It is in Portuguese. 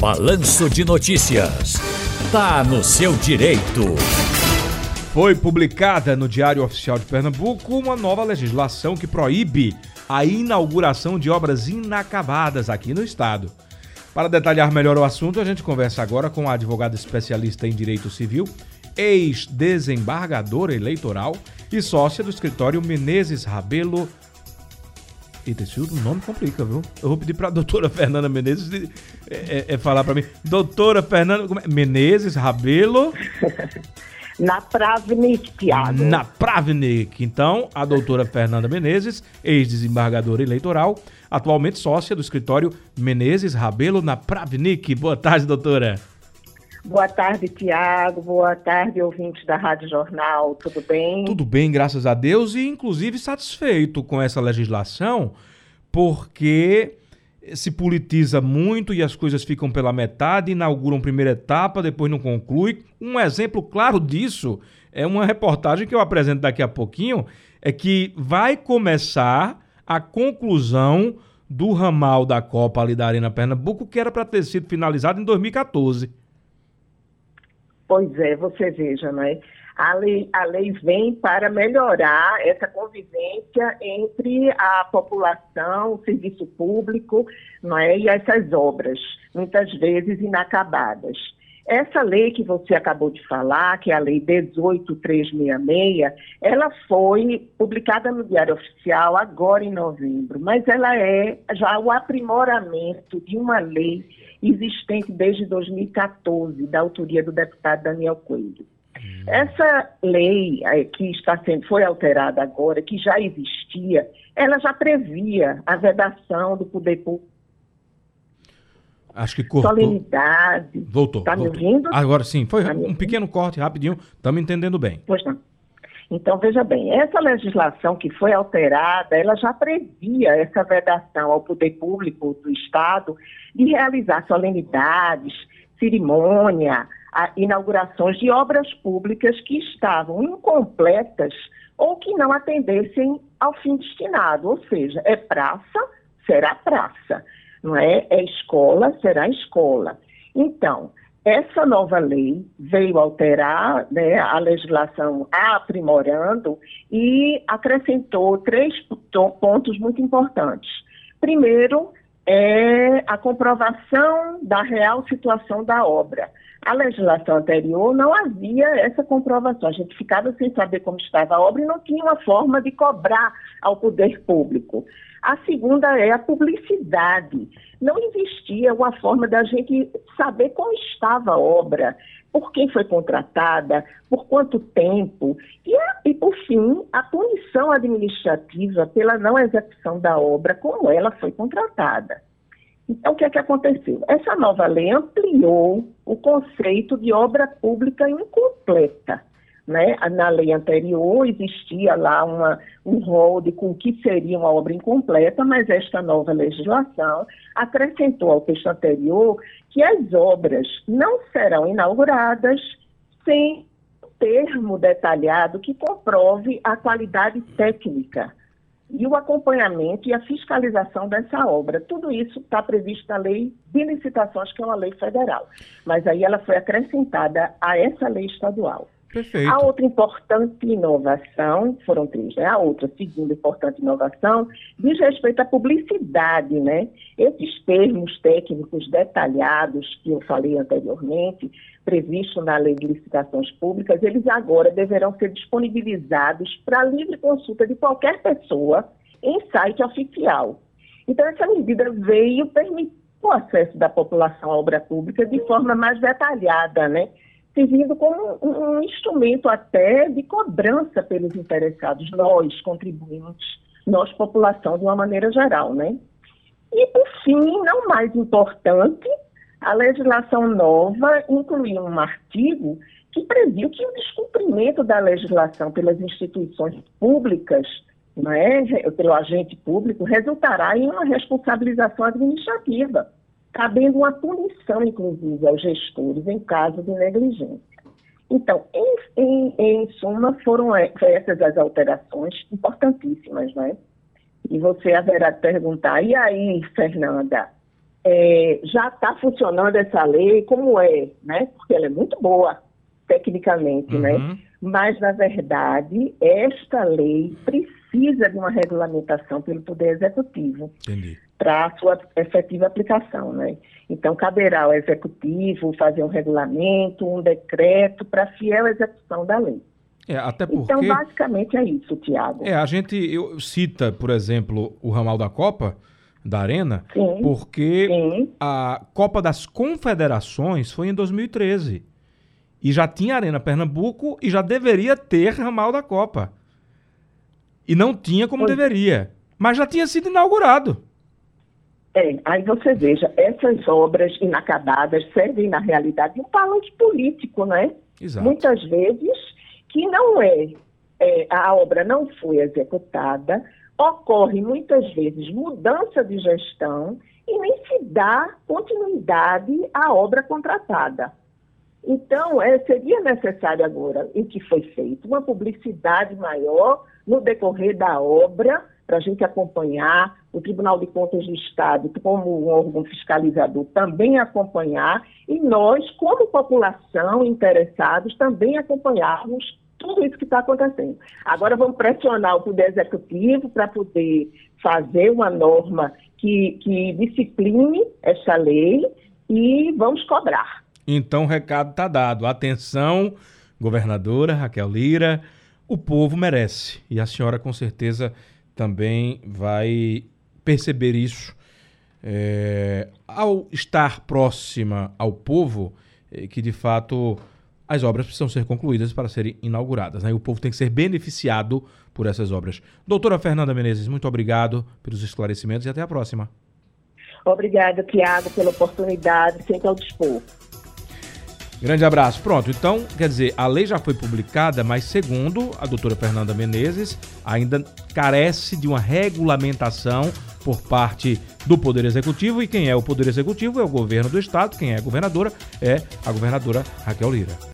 Balanço de Notícias. Tá no seu direito. Foi publicada no Diário Oficial de Pernambuco uma nova legislação que proíbe a inauguração de obras inacabadas aqui no estado. Para detalhar melhor o assunto, a gente conversa agora com a advogada especialista em direito civil, ex-desembargadora eleitoral e sócia do escritório Menezes Rabelo Eita, esse outro nome complica, viu? Eu vou pedir para a doutora Fernanda Menezes é, é, é falar para mim. Doutora Fernanda é? Menezes Rabelo. Na Pravnik, Tiago. Na Pravnik. Então, a doutora Fernanda Menezes, ex-desembargadora eleitoral, atualmente sócia do escritório Menezes Rabelo na Pravnik. Boa tarde, doutora. Boa tarde, Tiago. Boa tarde, ouvintes da Rádio Jornal. Tudo bem? Tudo bem, graças a Deus, e inclusive satisfeito com essa legislação, porque se politiza muito e as coisas ficam pela metade, inauguram primeira etapa, depois não conclui. Um exemplo claro disso é uma reportagem que eu apresento daqui a pouquinho, é que vai começar a conclusão do ramal da Copa ali da Arena Pernambuco, que era para ter sido finalizado em 2014. Pois é, você veja, né? A lei, a lei vem para melhorar essa convivência entre a população, o serviço público não é? e essas obras, muitas vezes inacabadas. Essa lei que você acabou de falar, que é a Lei 18366, ela foi publicada no Diário Oficial agora em novembro, mas ela é já o aprimoramento de uma lei existente desde 2014, da autoria do deputado Daniel Coelho. Hum. Essa lei eh, que está sendo, foi alterada agora, que já existia, ela já previa a vedação do poder público. Acho que cortou. Solenidade. Voltou. Está me ouvindo? Agora sim, foi tá um pequeno corte rapidinho, estamos entendendo bem. Pois não. Então, veja bem, essa legislação que foi alterada, ela já previa essa vedação ao poder público do Estado de realizar solenidades, cerimônia, inaugurações de obras públicas que estavam incompletas ou que não atendessem ao fim destinado, ou seja, é praça, será praça, não é? É escola, será escola. Então, essa nova lei veio alterar né, a legislação aprimorando e acrescentou três pontos muito importantes. Primeiro, é a comprovação da real situação da obra. A legislação anterior não havia essa comprovação. A gente ficava sem saber como estava a obra e não tinha uma forma de cobrar ao poder público. A segunda é a publicidade. Não existia uma forma da gente saber como estava a obra, por quem foi contratada, por quanto tempo. E, e, por fim, a punição administrativa pela não execução da obra, como ela foi contratada. Então, o que é que aconteceu? Essa nova lei ampliou o conceito de obra pública incompleta. Né? Na lei anterior existia lá uma, um rol de com que seria uma obra incompleta, mas esta nova legislação acrescentou ao texto anterior que as obras não serão inauguradas sem termo detalhado que comprove a qualidade técnica e o acompanhamento e a fiscalização dessa obra. Tudo isso está previsto na lei de licitações, que é uma lei federal. Mas aí ela foi acrescentada a essa lei estadual. Perfeito. A outra importante inovação, foram três, né? A outra, segunda importante inovação, diz respeito à publicidade, né? Esses termos técnicos detalhados que eu falei anteriormente, previstos na Lei de Licitações Públicas, eles agora deverão ser disponibilizados para livre consulta de qualquer pessoa em site oficial. Então, essa medida veio permitir o acesso da população à obra pública de forma mais detalhada, né? Servindo como um, um instrumento até de cobrança pelos interessados, nós, contribuintes, nós, população, de uma maneira geral, né? E, por fim, não mais importante, a legislação nova incluiu um artigo que previu que o descumprimento da legislação pelas instituições públicas, né, pelo agente público, resultará em uma responsabilização administrativa cabendo uma punição, inclusive, aos gestores em caso de negligência. Então, em, em, em suma, foram essas as alterações importantíssimas, né? E você haverá de perguntar, e aí, Fernanda, é, já está funcionando essa lei como é, né? Porque ela é muito boa tecnicamente, né? Uhum. Mas, na verdade, esta lei precisa de uma regulamentação pelo Poder Executivo Entendi. Para a sua efetiva aplicação, né? Então, caberá ao Executivo fazer um regulamento, um decreto para fiel execução da lei. É, até porque. Então, basicamente é isso, Tiago. É, a gente eu, cita, por exemplo, o ramal da Copa, da Arena, Sim. porque Sim. a Copa das Confederações foi em 2013. E já tinha Arena Pernambuco e já deveria ter ramal da Copa. E não tinha como deveria. Mas já tinha sido inaugurado. É, aí você veja, essas obras inacabadas servem, na realidade, de um palanque político, né? Exato. Muitas vezes que não é, é, a obra não foi executada, ocorre muitas vezes mudança de gestão e nem se dá continuidade à obra contratada. Então, é, seria necessário agora, o que foi feito, uma publicidade maior no decorrer da obra, para a gente acompanhar, o Tribunal de Contas do Estado, como um órgão fiscalizador, também acompanhar, e nós, como população, interessados, também acompanharmos tudo isso que está acontecendo. Agora vamos pressionar o Poder Executivo para poder fazer uma norma que, que discipline essa lei e vamos cobrar. Então o recado está dado. Atenção, governadora Raquel Lira, o povo merece. E a senhora com certeza também vai perceber isso é, ao estar próxima ao povo, é, que de fato as obras precisam ser concluídas para serem inauguradas. Né? E o povo tem que ser beneficiado por essas obras. Doutora Fernanda Menezes, muito obrigado pelos esclarecimentos e até a próxima. Obrigada, Tiago, pela oportunidade, sempre ao dispor. Grande abraço. Pronto, então, quer dizer, a lei já foi publicada, mas segundo a doutora Fernanda Menezes, ainda carece de uma regulamentação por parte do Poder Executivo. E quem é o Poder Executivo é o governo do Estado, quem é a governadora é a governadora Raquel Lira.